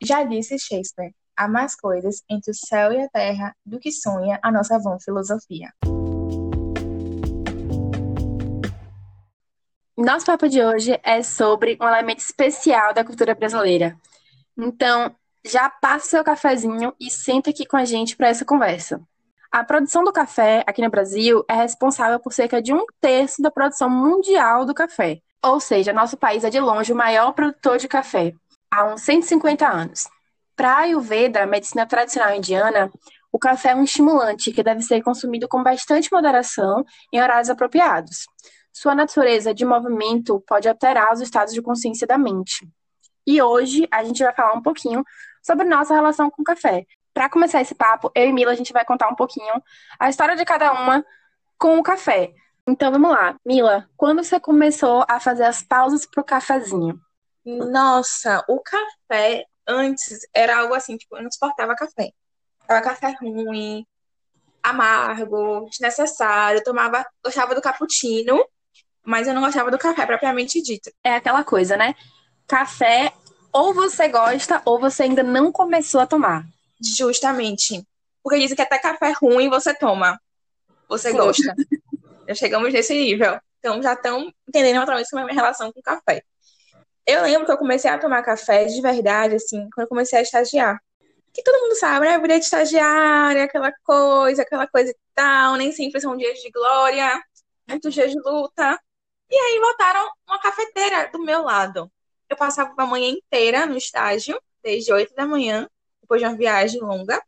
Já disse Shakespeare, há mais coisas entre o céu e a terra do que sonha a nossa vã filosofia. Nosso papo de hoje é sobre um elemento especial da cultura brasileira. Então, já passa seu cafezinho e senta aqui com a gente para essa conversa. A produção do café aqui no Brasil é responsável por cerca de um terço da produção mundial do café. Ou seja, nosso país é de longe o maior produtor de café, há uns 150 anos. Para a Ayurveda, a medicina tradicional indiana, o café é um estimulante que deve ser consumido com bastante moderação em horários apropriados. Sua natureza de movimento pode alterar os estados de consciência da mente. E hoje a gente vai falar um pouquinho sobre nossa relação com o café. Para começar esse papo, eu e Mila a gente vai contar um pouquinho a história de cada uma com o café. Então vamos lá. Mila, quando você começou a fazer as pausas pro cafezinho? Nossa, o café antes era algo assim, tipo, eu não suportava café. Era café ruim, amargo, desnecessário. Eu tomava, gostava do cappuccino, mas eu não gostava do café propriamente dito. É aquela coisa, né? Café ou você gosta ou você ainda não começou a tomar. Justamente. Porque dizem que até café ruim você toma. Você gosta. já chegamos nesse nível. Então já estão entendendo naturalmente como é a minha relação com o café. Eu lembro que eu comecei a tomar café de verdade, assim, quando eu comecei a estagiar. Que todo mundo sabe, né? Vida de estagiária, aquela coisa, aquela coisa e tal, nem sempre são dias de glória, muitos dias de luta. E aí botaram uma cafeteira do meu lado. Eu passava a manhã inteira no estágio, desde 8 da manhã, depois de uma viagem longa.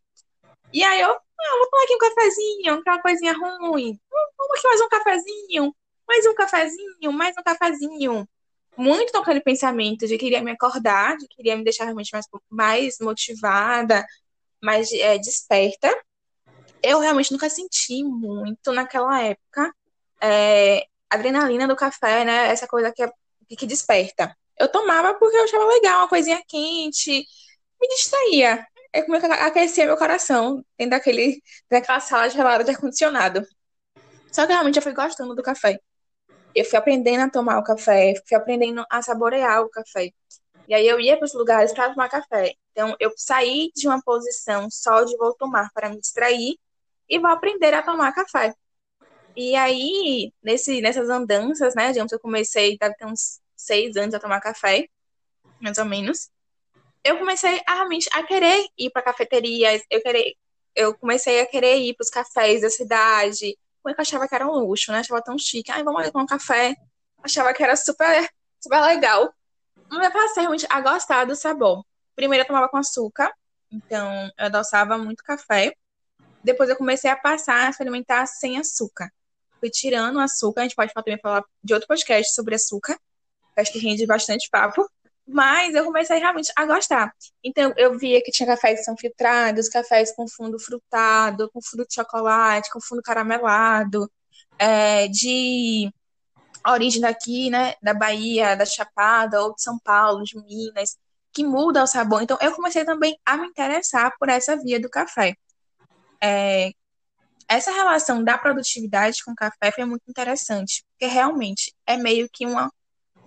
E aí eu, ah, vou tomar aqui um cafezinho, aquela coisinha ruim. Vamos aqui mais um cafezinho, mais um cafezinho, mais um cafezinho. Muito com aquele pensamento de queria me acordar, de queria me deixar realmente mais, mais motivada, mais é, desperta. Eu realmente nunca senti muito naquela época é, adrenalina do café, né? Essa coisa que, é, que desperta. Eu tomava porque eu achava legal, uma coisinha quente, me distraía. É como eu aquecia meu coração dentro daquele, daquela sala gelada de ar-condicionado. Só que realmente eu fui gostando do café. Eu fui aprendendo a tomar o café, fui aprendendo a saborear o café. E aí eu ia para os lugares para tomar café. Então eu saí de uma posição só de vou tomar para me distrair e vou aprender a tomar café. E aí, nesse, nessas andanças, né, digamos, eu comecei, deve ter uns seis anos a tomar café, mais ou menos. Eu comecei a realmente a querer ir para cafeterias, eu querer, eu comecei a querer ir para os cafés da cidade, eu achava que era um luxo, né? Achava tão chique. Ai, vamos ali tomar um café. Achava que era super, super legal. Mas eu passei realmente a gostar do sabor. Primeiro eu tomava com açúcar, então eu adoçava muito café. Depois eu comecei a passar a experimentar sem açúcar. Fui tirando o açúcar, a gente pode também falar de outro podcast sobre açúcar, acho que rende bastante papo. Mas eu comecei realmente a gostar. Então, eu via que tinha cafés que são filtrados, cafés com fundo frutado, com fundo de chocolate, com fundo caramelado, é, de origem daqui, né, da Bahia, da Chapada, ou de São Paulo, de Minas, que muda o sabor. Então, eu comecei também a me interessar por essa via do café. É, essa relação da produtividade com o café foi muito interessante, porque realmente é meio que uma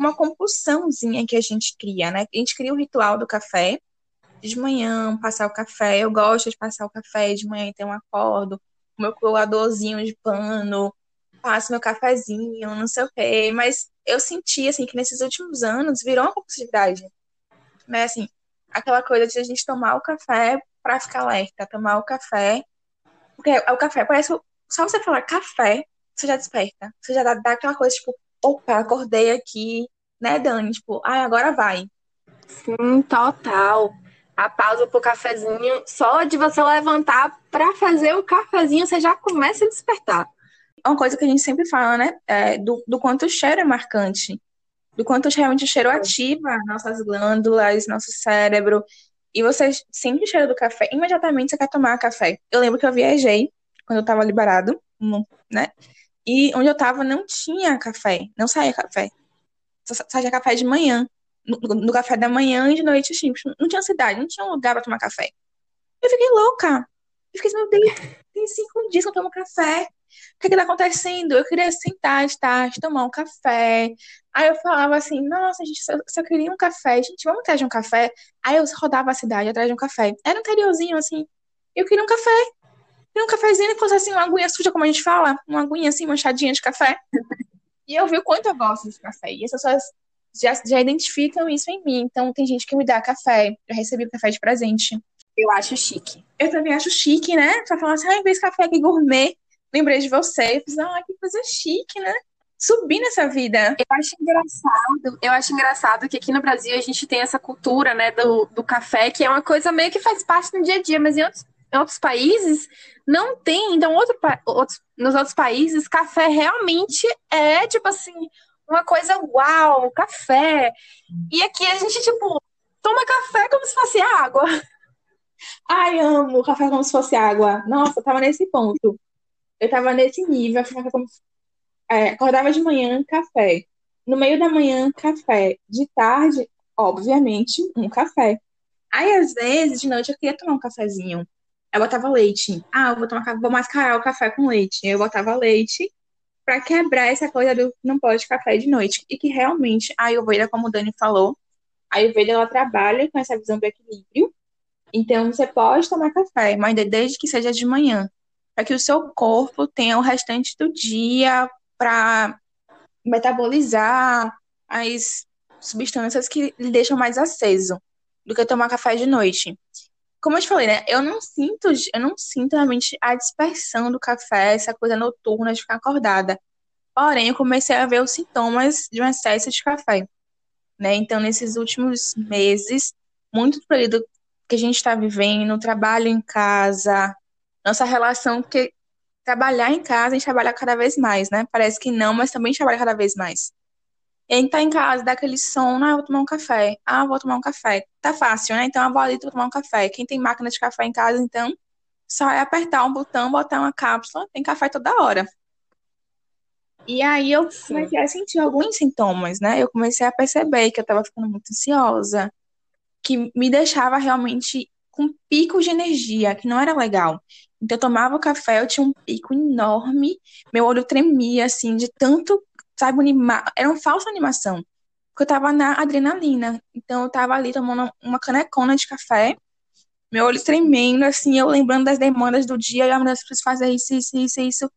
uma compulsãozinha que a gente cria, né? A gente cria o ritual do café, de manhã, passar o café. Eu gosto de passar o café de manhã, então eu acordo, meu coadorzinho de pano, passo meu cafezinho, não sei o quê. Mas eu senti, assim, que nesses últimos anos virou uma compulsividade. Né? Assim, aquela coisa de a gente tomar o café para ficar alerta, tomar o café. Porque o café parece. Só você falar café, você já desperta. Você já dá, dá aquela coisa, tipo, opa, acordei aqui, né, Dani? Tipo, ai, ah, agora vai. Sim, total. A pausa pro cafezinho, só de você levantar para fazer o cafezinho, você já começa a despertar. Uma coisa que a gente sempre fala, né? É do, do quanto o cheiro é marcante. Do quanto realmente o cheiro ativa nossas glândulas, nosso cérebro. E você sente o cheiro do café, imediatamente você quer tomar café. Eu lembro que eu viajei quando eu tava liberado, né? E onde eu tava não tinha café, não saía café. Só saía café de manhã. No, no, café da manhã e de noite, assim, não tinha cidade, não tinha lugar para tomar café. Eu fiquei louca. Eu fiquei, meu Deus, tem cinco dias que eu tomo café. que que tá acontecendo? Eu queria sentar de tarde, tomar um café. Aí eu falava assim, nossa, gente, só, só queria um café. Gente, vamos atrás de um café? Aí eu rodava a cidade atrás de um café. Era um interiorzinho, assim. Eu queria um café. Queria um cafezinho e fosse assim, uma aguinha suja, como a gente fala. Uma aguinha assim, manchadinha de café. E eu vi o quanto eu gosto de café. E as pessoas já, já identificam isso em mim. Então, tem gente que me dá café. Eu recebi café de presente. Eu acho chique. Eu também acho chique, né? Pra falar assim, ah, em vez de café aqui gourmet, lembrei de você. Eu fiz, ah, que coisa chique, né? Subir nessa vida. Eu acho engraçado, eu acho engraçado que aqui no Brasil a gente tem essa cultura, né, do, do café, que é uma coisa meio que faz parte do dia a dia, mas em outros, em outros países não tem. Então, outro, outros, nos outros países, café realmente é, tipo assim, uma coisa uau, café. E aqui a gente, tipo, toma café como se fosse água. Ai, amo café como se fosse água. Nossa, eu tava nesse ponto. Eu tava nesse nível, como... é, acordava de manhã, café. No meio da manhã, café. De tarde, obviamente, um café. Aí, às vezes, de noite, eu queria tomar um cafezinho. Eu botava leite. Ah, eu vou tomar vou mascarar o café com leite. Eu botava leite para quebrar essa coisa do não pode café de noite. E que realmente a Ayurveda, como o Dani falou, a Ayurveda ela trabalha com essa visão do equilíbrio então, você pode tomar café, mas desde que seja de manhã, para que o seu corpo tenha o restante do dia para metabolizar as substâncias que lhe deixam mais aceso do que tomar café de noite. Como eu te falei, né? Eu não sinto, eu não sinto realmente a dispersão do café, essa coisa noturna de ficar acordada. Porém, eu comecei a ver os sintomas de um excesso de café, né? Então, nesses últimos meses, muito do período que a gente está vivendo, trabalho em casa, nossa relação, porque trabalhar em casa, a gente trabalha cada vez mais, né? Parece que não, mas também trabalha cada vez mais. E gente tá em casa, dá aquele sono, ah, vou tomar um café. Ah, vou tomar um café. Tá fácil, né? Então, eu vou ali tomar um café. Quem tem máquina de café em casa, então, só é apertar um botão, botar uma cápsula, tem café toda hora. E aí eu comecei a sentir alguns sintomas, né? Eu comecei a perceber que eu tava ficando muito ansiosa, que me deixava realmente com pico de energia, que não era legal. Então eu tomava o café, eu tinha um pico enorme, meu olho tremia, assim, de tanto, sabe, animar. Era uma falsa animação. Porque eu tava na adrenalina. Então eu tava ali tomando uma canecona de café, meu olho tremendo, assim, eu lembrando das demandas do dia, eu, meu Deus, preciso fazer isso, isso, isso, isso.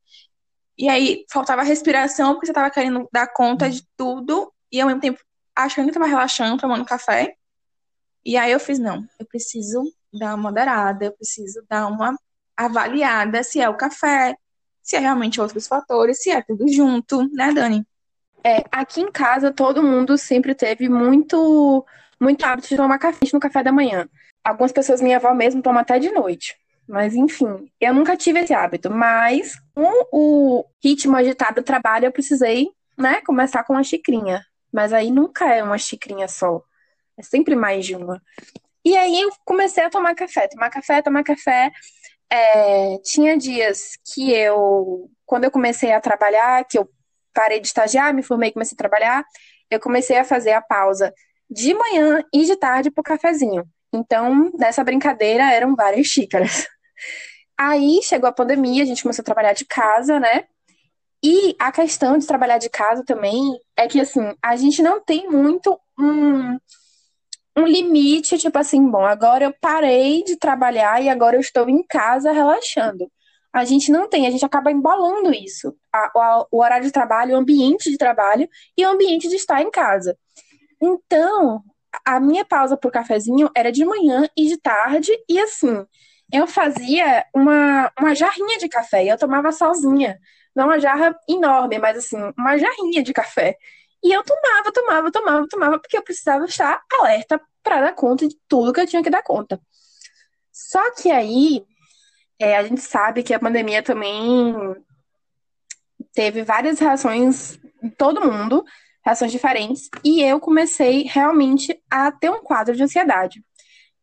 E aí faltava respiração, porque você tava querendo dar conta de tudo, e ao mesmo tempo achando que tava relaxando, tomando café. E aí eu fiz, não, eu preciso dar uma moderada, eu preciso dar uma avaliada se é o café, se é realmente outros fatores, se é tudo junto, né, Dani? É, aqui em casa todo mundo sempre teve muito muito hábito de tomar café no café da manhã. Algumas pessoas, minha avó mesmo, toma até de noite. Mas enfim, eu nunca tive esse hábito. Mas com o ritmo agitado do trabalho, eu precisei, né, começar com uma xicrinha. Mas aí nunca é uma xicrinha só. É sempre mais de uma. E aí eu comecei a tomar café, tomar café, tomar café. É, tinha dias que eu, quando eu comecei a trabalhar, que eu parei de estagiar, me formei e comecei a trabalhar, eu comecei a fazer a pausa de manhã e de tarde pro cafezinho. Então, nessa brincadeira eram várias xícaras. Aí chegou a pandemia, a gente começou a trabalhar de casa, né? E a questão de trabalhar de casa também é que, assim, a gente não tem muito um um limite, tipo assim, bom, agora eu parei de trabalhar e agora eu estou em casa relaxando. A gente não tem, a gente acaba embolando isso. A, a, o horário de trabalho, o ambiente de trabalho e o ambiente de estar em casa. Então, a minha pausa pro cafezinho era de manhã e de tarde, e assim, eu fazia uma, uma jarrinha de café eu tomava sozinha. Não uma jarra enorme, mas assim, uma jarrinha de café. E eu tomava, tomava, tomava, tomava, porque eu precisava estar alerta para dar conta de tudo que eu tinha que dar conta. Só que aí, é, a gente sabe que a pandemia também teve várias reações em todo mundo, reações diferentes, e eu comecei realmente a ter um quadro de ansiedade.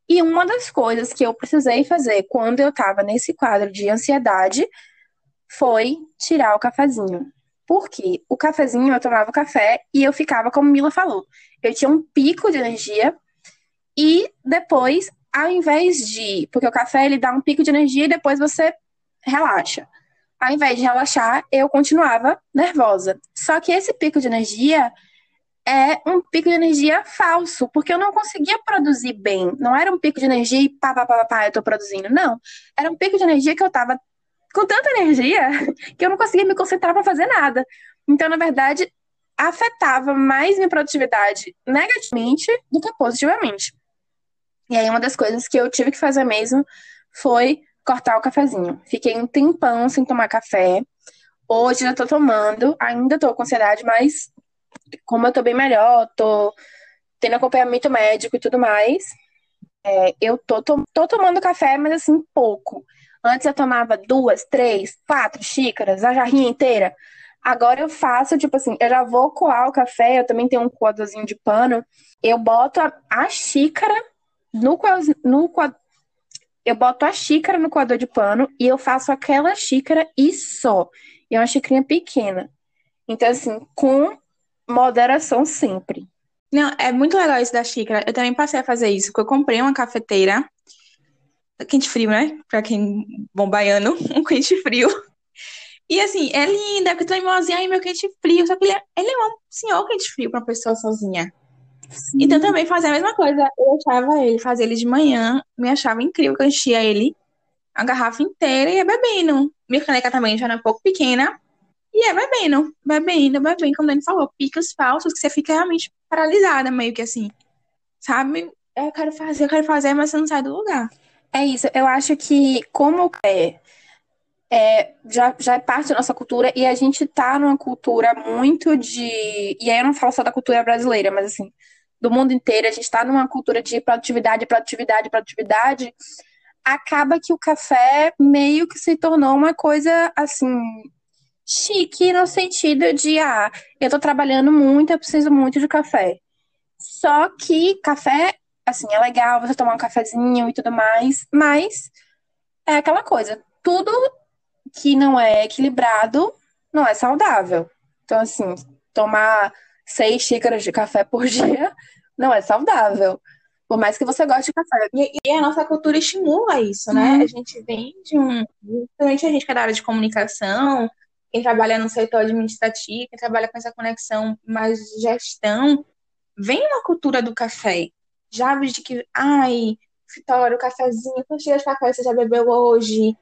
E uma das coisas que eu precisei fazer quando eu estava nesse quadro de ansiedade foi tirar o cafezinho. Porque o cafezinho, eu tomava café e eu ficava, como Mila falou, eu tinha um pico de energia e depois, ao invés de. Porque o café ele dá um pico de energia e depois você relaxa. ao invés de relaxar, eu continuava nervosa. Só que esse pico de energia é um pico de energia falso, porque eu não conseguia produzir bem. Não era um pico de energia e pá, pá, pá, pá, eu tô produzindo. Não. Era um pico de energia que eu tava com tanta energia que eu não conseguia me concentrar para fazer nada. Então, na verdade, afetava mais minha produtividade negativamente do que positivamente. E aí, uma das coisas que eu tive que fazer mesmo foi cortar o cafezinho. Fiquei um tempão sem tomar café. Hoje já tô tomando, ainda tô com ansiedade, mas como eu tô bem melhor, tô tendo acompanhamento médico e tudo mais, é, eu tô, tô, tô tomando café, mas assim, pouco. Antes eu tomava duas, três, quatro xícaras, a jarrinha inteira. Agora eu faço, tipo assim, eu já vou coar o café, eu também tenho um coadorzinho de pano. Eu boto a, a xícara no, no, eu boto a xícara no coador de pano e eu faço aquela xícara e só. E é uma xícarinha pequena. Então, assim, com moderação sempre. Não, é muito legal isso da xícara. Eu também passei a fazer isso, porque eu comprei uma cafeteira quente frio, né? Pra quem bom baiano, um quente frio. E assim, é linda, porque tu é imozinha, ai meu quente frio. Só que ele é, ele é um senhor quente frio pra uma pessoa sozinha. Sim. Então também fazia a mesma coisa. Eu achava ele, fazia ele de manhã, me achava incrível que eu enchia ele a garrafa inteira e ia bebendo. Minha caneca também já era um pouco pequena. E é bebendo, bebendo, bebendo, como o Dani falou, picos falsos que você fica realmente paralisada, meio que assim. Sabe? Eu quero fazer, eu quero fazer, mas você não sai do lugar. É isso. Eu acho que, como é, é, já, já é parte da nossa cultura e a gente tá numa cultura muito de. E aí eu não falo só da cultura brasileira, mas assim, do mundo inteiro, a gente está numa cultura de produtividade, produtividade, produtividade, acaba que o café meio que se tornou uma coisa assim chique no sentido de ah, eu tô trabalhando muito, eu preciso muito de café. Só que café, assim, é legal você tomar um cafezinho e tudo mais, mas é aquela coisa, tudo que não é equilibrado não é saudável. Então, assim, tomar seis xícaras de café por dia não é saudável. Por mais que você goste de café. E, e a nossa cultura estimula isso, né? Uhum. A gente vem de um. Principalmente a gente que é da área de comunicação, quem trabalha no setor administrativo, quem trabalha com essa conexão mais de gestão, vem uma cultura do café. Já de que, ai, Vitória, o cafezinho, quantos dias de café você já bebeu hoje?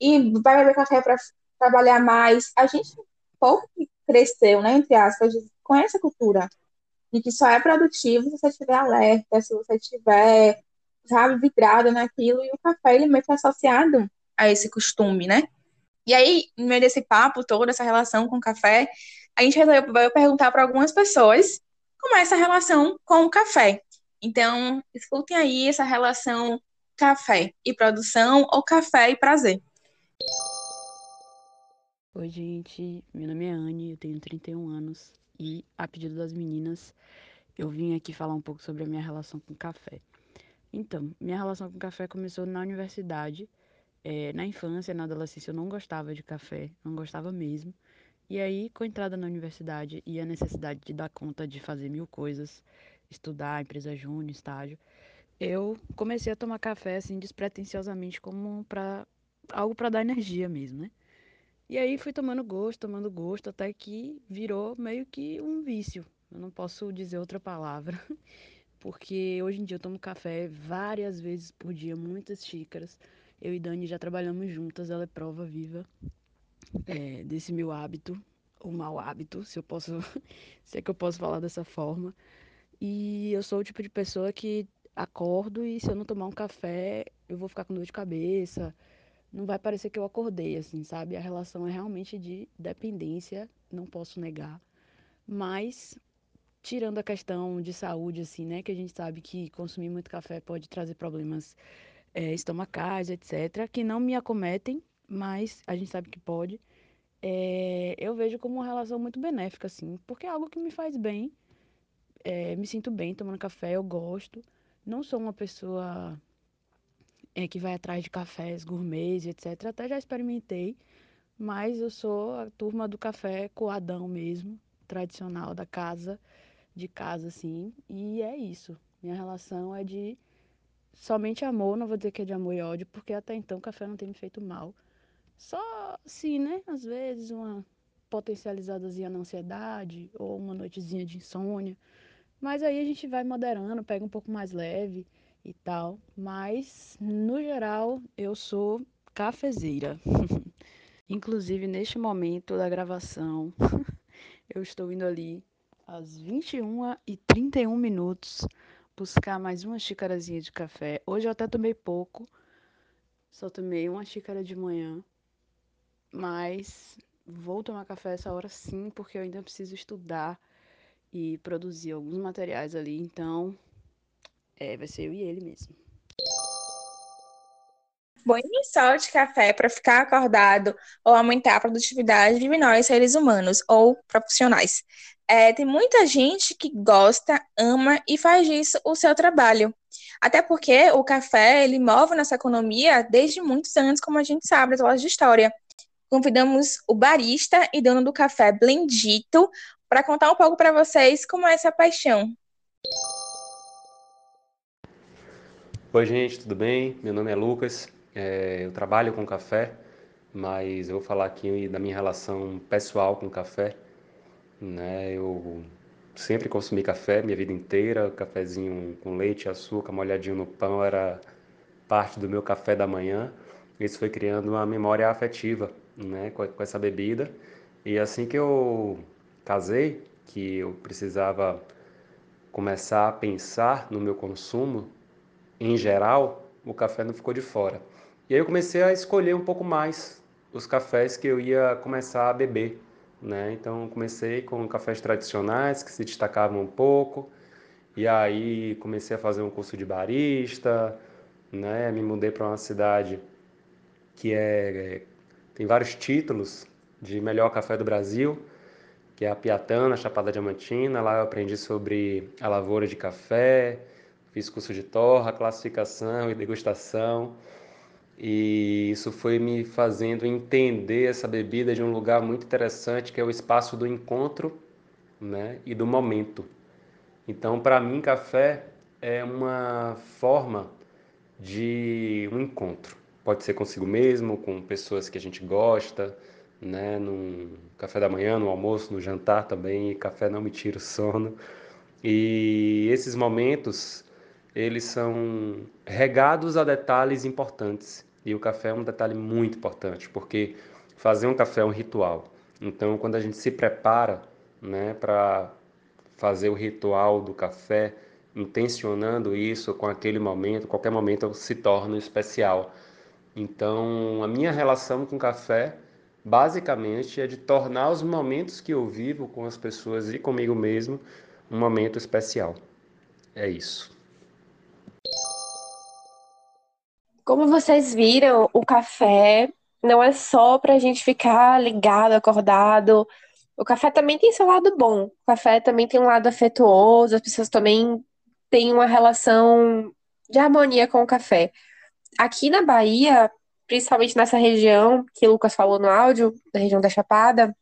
E vai beber café para trabalhar mais. A gente pouco cresceu, né, entre aspas, com essa cultura de que só é produtivo se você estiver alerta, se você estiver, sabe, vidrado naquilo, e o café ele meio que é associado a esse costume, né? E aí, no meio desse papo todo, essa relação com o café, a gente resolveu perguntar para algumas pessoas como é essa relação com o café. Então, escutem aí essa relação café e produção ou café e prazer. Oi, gente. Meu nome é Anne, eu tenho 31 anos e, a pedido das meninas, eu vim aqui falar um pouco sobre a minha relação com café. Então, minha relação com café começou na universidade. É, na infância, na adolescência, eu não gostava de café, não gostava mesmo. E aí, com a entrada na universidade e a necessidade de dar conta de fazer mil coisas, estudar, empresa júnior, estágio, eu comecei a tomar café assim despretensiosamente como para algo para dar energia mesmo, né? E aí fui tomando gosto, tomando gosto, até que virou meio que um vício. Eu não posso dizer outra palavra, porque hoje em dia eu tomo café várias vezes por dia, muitas xícaras. Eu e Dani já trabalhamos juntas, ela é prova viva é, desse meu hábito, ou mau hábito, se eu posso, se é que eu posso falar dessa forma. E eu sou o tipo de pessoa que acordo e se eu não tomar um café, eu vou ficar com dor de cabeça, não vai parecer que eu acordei, assim, sabe? A relação é realmente de dependência, não posso negar. Mas, tirando a questão de saúde, assim, né? Que a gente sabe que consumir muito café pode trazer problemas é, estomacais, etc., que não me acometem, mas a gente sabe que pode. É, eu vejo como uma relação muito benéfica, assim, porque é algo que me faz bem. É, me sinto bem tomando café, eu gosto. Não sou uma pessoa é, que vai atrás de cafés gourmets, etc. Até já experimentei, mas eu sou a turma do café coadão mesmo, tradicional da casa, de casa, assim. E é isso. Minha relação é de somente amor, não vou dizer que é de amor e ódio, porque até então o café não tem me feito mal. Só assim, né? Às vezes uma potencializadazinha na ansiedade ou uma noitezinha de insônia. Mas aí a gente vai moderando, pega um pouco mais leve e tal. Mas, no geral, eu sou cafezeira. Inclusive, neste momento da gravação, eu estou indo ali às 21 e 31 minutos buscar mais uma xícarazinha de café. Hoje eu até tomei pouco, só tomei uma xícara de manhã, mas vou tomar café essa hora sim, porque eu ainda preciso estudar e produzir alguns materiais ali, então é, vai ser eu e ele mesmo. Bom só de café para ficar acordado ou aumentar a produtividade de nós, seres humanos ou profissionais. É, tem muita gente que gosta, ama e faz disso o seu trabalho. Até porque o café, ele move nossa economia desde muitos anos, como a gente sabe, das aulas de história. Convidamos o barista e dono do café Blendito para contar um pouco para vocês como é essa paixão. Oi, gente, tudo bem? Meu nome é Lucas, é, eu trabalho com café, mas eu vou falar aqui da minha relação pessoal com café. Né? Eu sempre consumi café minha vida inteira, cafezinho com leite, açúcar, molhadinho no pão era parte do meu café da manhã. Isso foi criando uma memória afetiva né, com, essa bebida. E assim que eu casei, que eu precisava começar a pensar no meu consumo em geral, o café não ficou de fora. E aí eu comecei a escolher um pouco mais os cafés que eu ia começar a beber. Né? Então comecei com cafés tradicionais que se destacavam um pouco, e aí comecei a fazer um curso de barista, né? Me mudei para uma cidade que é, tem vários títulos de melhor café do Brasil, que é a Piatã, na Chapada Diamantina. Lá eu aprendi sobre a lavoura de café, fiz curso de torra, classificação e degustação. E isso foi me fazendo entender essa bebida de um lugar muito interessante, que é o espaço do encontro né, e do momento. Então, para mim, café é uma forma de um encontro. Pode ser consigo mesmo, com pessoas que a gente gosta, né, no café da manhã, no almoço, no jantar também. Café não me tira o sono. E esses momentos, eles são regados a detalhes importantes e o café é um detalhe muito importante, porque fazer um café é um ritual. Então, quando a gente se prepara né, para fazer o ritual do café, intencionando isso com aquele momento, qualquer momento se torna especial. Então, a minha relação com o café, basicamente, é de tornar os momentos que eu vivo com as pessoas e comigo mesmo um momento especial. É isso. Como vocês viram, o café não é só para a gente ficar ligado, acordado. O café também tem seu lado bom. O café também tem um lado afetuoso. As pessoas também têm uma relação de harmonia com o café. Aqui na Bahia, principalmente nessa região que o Lucas falou no áudio, da região da Chapada,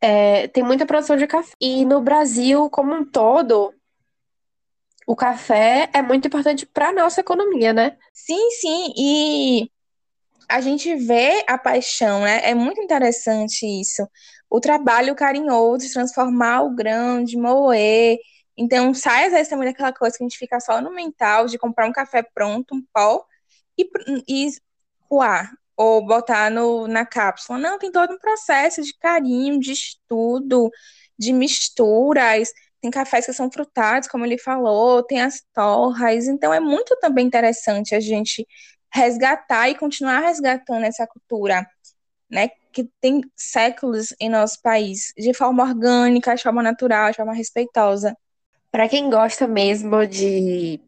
é, tem muita produção de café. E no Brasil, como um todo, o café é muito importante para a nossa economia, né? Sim, sim. E a gente vê a paixão, né? É muito interessante isso. O trabalho carinhoso transformar o grão, de moer. Então, sai às vezes também daquela coisa que a gente fica só no mental, de comprar um café pronto, um pó, e, e coar, ou botar no, na cápsula. Não, tem todo um processo de carinho, de estudo, de misturas tem cafés que são frutados, como ele falou, tem as torras, então é muito também interessante a gente resgatar e continuar resgatando essa cultura, né, que tem séculos em nosso país, de forma orgânica, de forma natural, de forma respeitosa. Para quem gosta mesmo de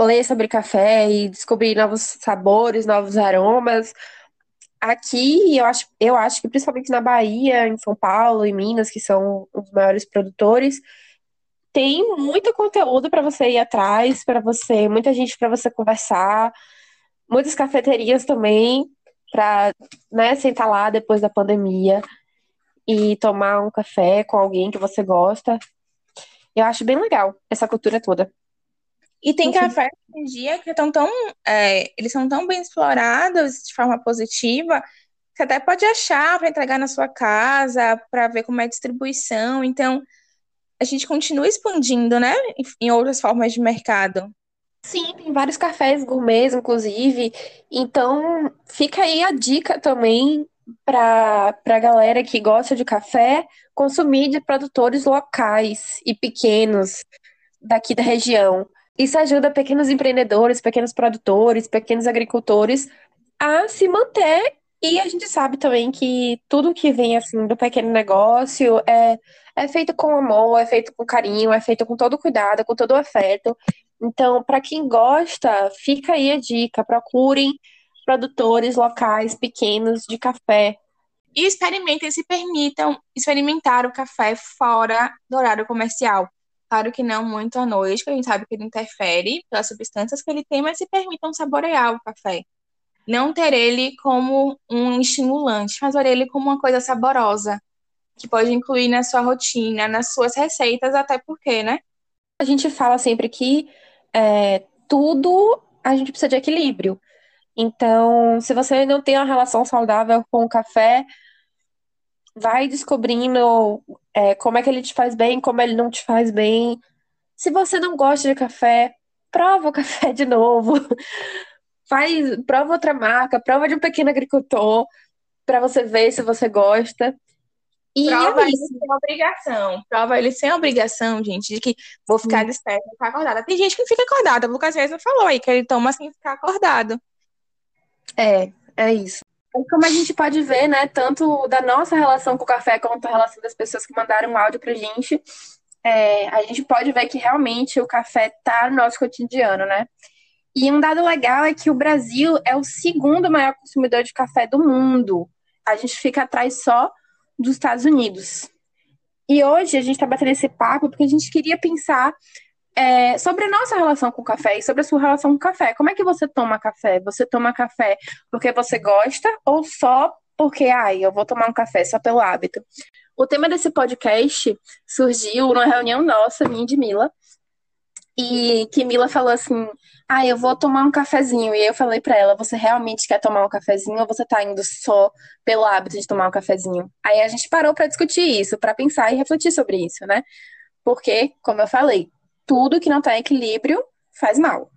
ler sobre café e descobrir novos sabores, novos aromas, aqui eu acho, eu acho que principalmente na Bahia, em São Paulo, em Minas, que são os maiores produtores, tem muito conteúdo para você ir atrás, para você, muita gente para você conversar, muitas cafeterias também para, né, sentar lá depois da pandemia e tomar um café com alguém que você gosta. Eu acho bem legal essa cultura toda. E tem cafés hoje em dia que estão tão, é, eles são tão bem explorados de forma positiva, você até pode achar para entregar na sua casa, para ver como é a distribuição. Então, a gente continua expandindo, né, em outras formas de mercado. Sim, tem vários cafés gourmets, inclusive. Então, fica aí a dica também para a galera que gosta de café consumir de produtores locais e pequenos daqui da região. Isso ajuda pequenos empreendedores, pequenos produtores, pequenos agricultores a se manter. E a gente sabe também que tudo que vem assim do pequeno negócio é, é feito com amor, é feito com carinho, é feito com todo cuidado, com todo afeto. Então, para quem gosta, fica aí a dica: procurem produtores locais pequenos de café. E experimentem, se permitam experimentar o café fora do horário comercial. Claro que não muito à noite, que a gente sabe que ele interfere pelas substâncias que ele tem, mas se permitam saborear o café. Não ter ele como um estimulante, mas ter ele como uma coisa saborosa, que pode incluir na sua rotina, nas suas receitas, até porque, né? A gente fala sempre que é, tudo a gente precisa de equilíbrio. Então, se você não tem uma relação saudável com o café, vai descobrindo é, como é que ele te faz bem, como ele não te faz bem. Se você não gosta de café, prova o café de novo. Faz, prova outra marca, prova de um pequeno agricultor, para você ver se você gosta. E prova é ele sem obrigação. Prova ele sem obrigação, gente, de que vou ficar desperta, ficar acordada. Tem gente que não fica acordada. O Lucas Reis falou aí que ele toma sem ficar acordado. É, é isso. Como a gente pode ver, né, tanto da nossa relação com o café quanto a relação das pessoas que mandaram áudio pra gente, é, a gente pode ver que realmente o café tá no nosso cotidiano, né? E um dado legal é que o Brasil é o segundo maior consumidor de café do mundo. A gente fica atrás só dos Estados Unidos. E hoje a gente está batendo esse papo porque a gente queria pensar é, sobre a nossa relação com o café e sobre a sua relação com o café. Como é que você toma café? Você toma café porque você gosta ou só porque, ai, eu vou tomar um café só pelo hábito? O tema desse podcast surgiu numa reunião nossa, minha de Mila, e que Mila falou assim: Ah, eu vou tomar um cafezinho. E eu falei para ela: Você realmente quer tomar um cafezinho ou você tá indo só pelo hábito de tomar um cafezinho? Aí a gente parou para discutir isso, para pensar e refletir sobre isso, né? Porque, como eu falei, tudo que não tá em equilíbrio faz mal.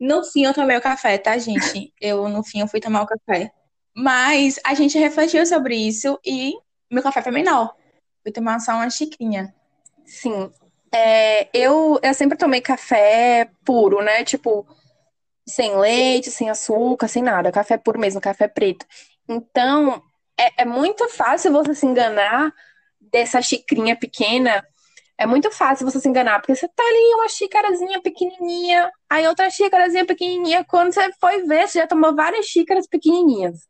No fim, eu tomei o café, tá, gente? Eu, no fim, eu fui tomar o café. Mas a gente refletiu sobre isso e meu café foi menor. Fui tomar só uma xicrinha. Sim. É, eu, eu sempre tomei café puro, né? Tipo, sem leite, sem açúcar, sem nada. Café puro mesmo, café preto. Então, é, é muito fácil você se enganar dessa xicrinha pequena é muito fácil você se enganar, porque você tá ali uma xícarazinha pequenininha, aí outra xícarazinha pequenininha, quando você foi ver, você já tomou várias xícaras pequenininhas.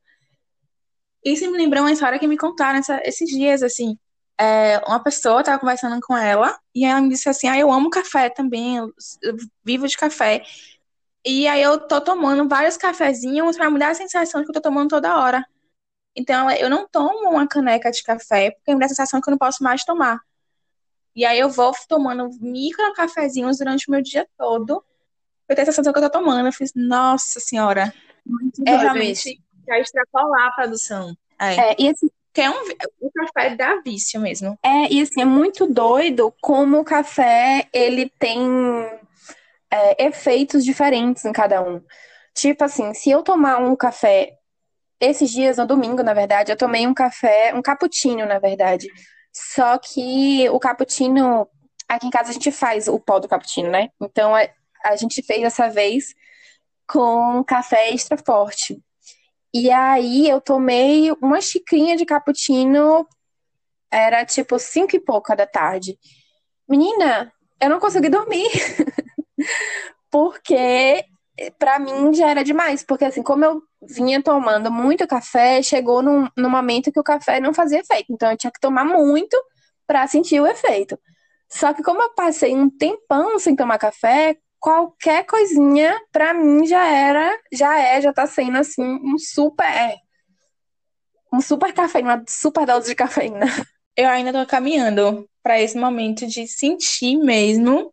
Isso me lembrou uma história que me contaram essa, esses dias, assim. É, uma pessoa tava conversando com ela, e ela me disse assim, ah, eu amo café também, eu, vivo de café. E aí eu tô tomando vários cafezinhos pra me dar a sensação de que eu tô tomando toda hora. Então eu não tomo uma caneca de café, porque me dá a sensação que eu não posso mais tomar. E aí eu vou tomando micro cafezinhos durante o meu dia todo. Eu tenho a sensação que eu tô tomando. Eu fiz, nossa senhora. Muito é realmente para extrapolar a produção. É, é e assim, que é um, o café dá vício mesmo. É, e assim, é muito doido como o café, ele tem é, efeitos diferentes em cada um. Tipo assim, se eu tomar um café, esses dias, no domingo, na verdade, eu tomei um café, um cappuccino, na verdade. Só que o cappuccino, aqui em casa a gente faz o pó do cappuccino, né? Então a, a gente fez dessa vez com café extra forte. E aí eu tomei uma xicrinha de cappuccino, era tipo cinco e pouca da tarde. Menina, eu não consegui dormir. porque para mim já era demais, porque assim, como eu vinha tomando muito café, chegou num, num momento que o café não fazia efeito. Então eu tinha que tomar muito para sentir o efeito. Só que como eu passei um tempão sem tomar café, qualquer coisinha para mim já era, já é, já tá sendo assim um super um super cafeína, uma super dose de cafeína. Eu ainda tô caminhando para esse momento de sentir mesmo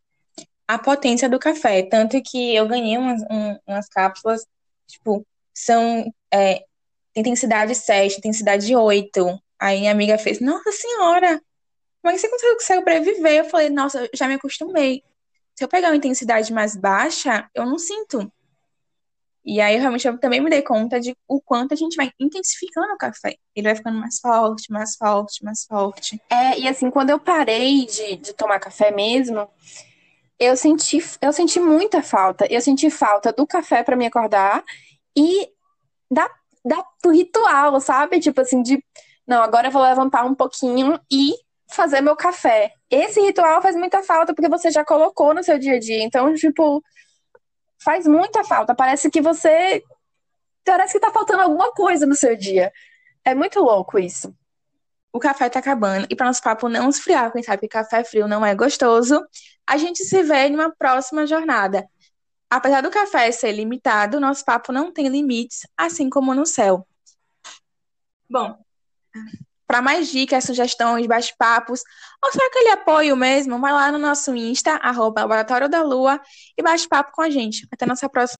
a potência do café. Tanto que eu ganhei umas, um, umas cápsulas, tipo, são é, intensidade 7, intensidade 8. Aí minha amiga fez, nossa senhora, como é que você consegue sobreviver? Eu falei, nossa, eu já me acostumei. Se eu pegar uma intensidade mais baixa, eu não sinto. E aí, realmente, eu também me dei conta de o quanto a gente vai intensificando o café. Ele vai ficando mais forte, mais forte, mais forte. É, e assim, quando eu parei de, de tomar café mesmo, eu senti, eu senti muita falta. Eu senti falta do café para me acordar e da, da, do ritual, sabe? Tipo assim, de não, agora eu vou levantar um pouquinho e fazer meu café. Esse ritual faz muita falta porque você já colocou no seu dia a dia. Então, tipo, faz muita falta. Parece que você. Parece que tá faltando alguma coisa no seu dia. É muito louco isso. O café tá acabando. E para nosso papo não esfriar, quem sabe que café frio não é gostoso, a gente se vê em uma próxima jornada. Apesar do café ser limitado, nosso papo não tem limites, assim como no céu. Bom, para mais dicas, sugestões, bate-papos, ou só aquele apoio mesmo, vai lá no nosso Insta, arroba Laboratório da Lua, e bate papo com a gente. Até nossa próxima.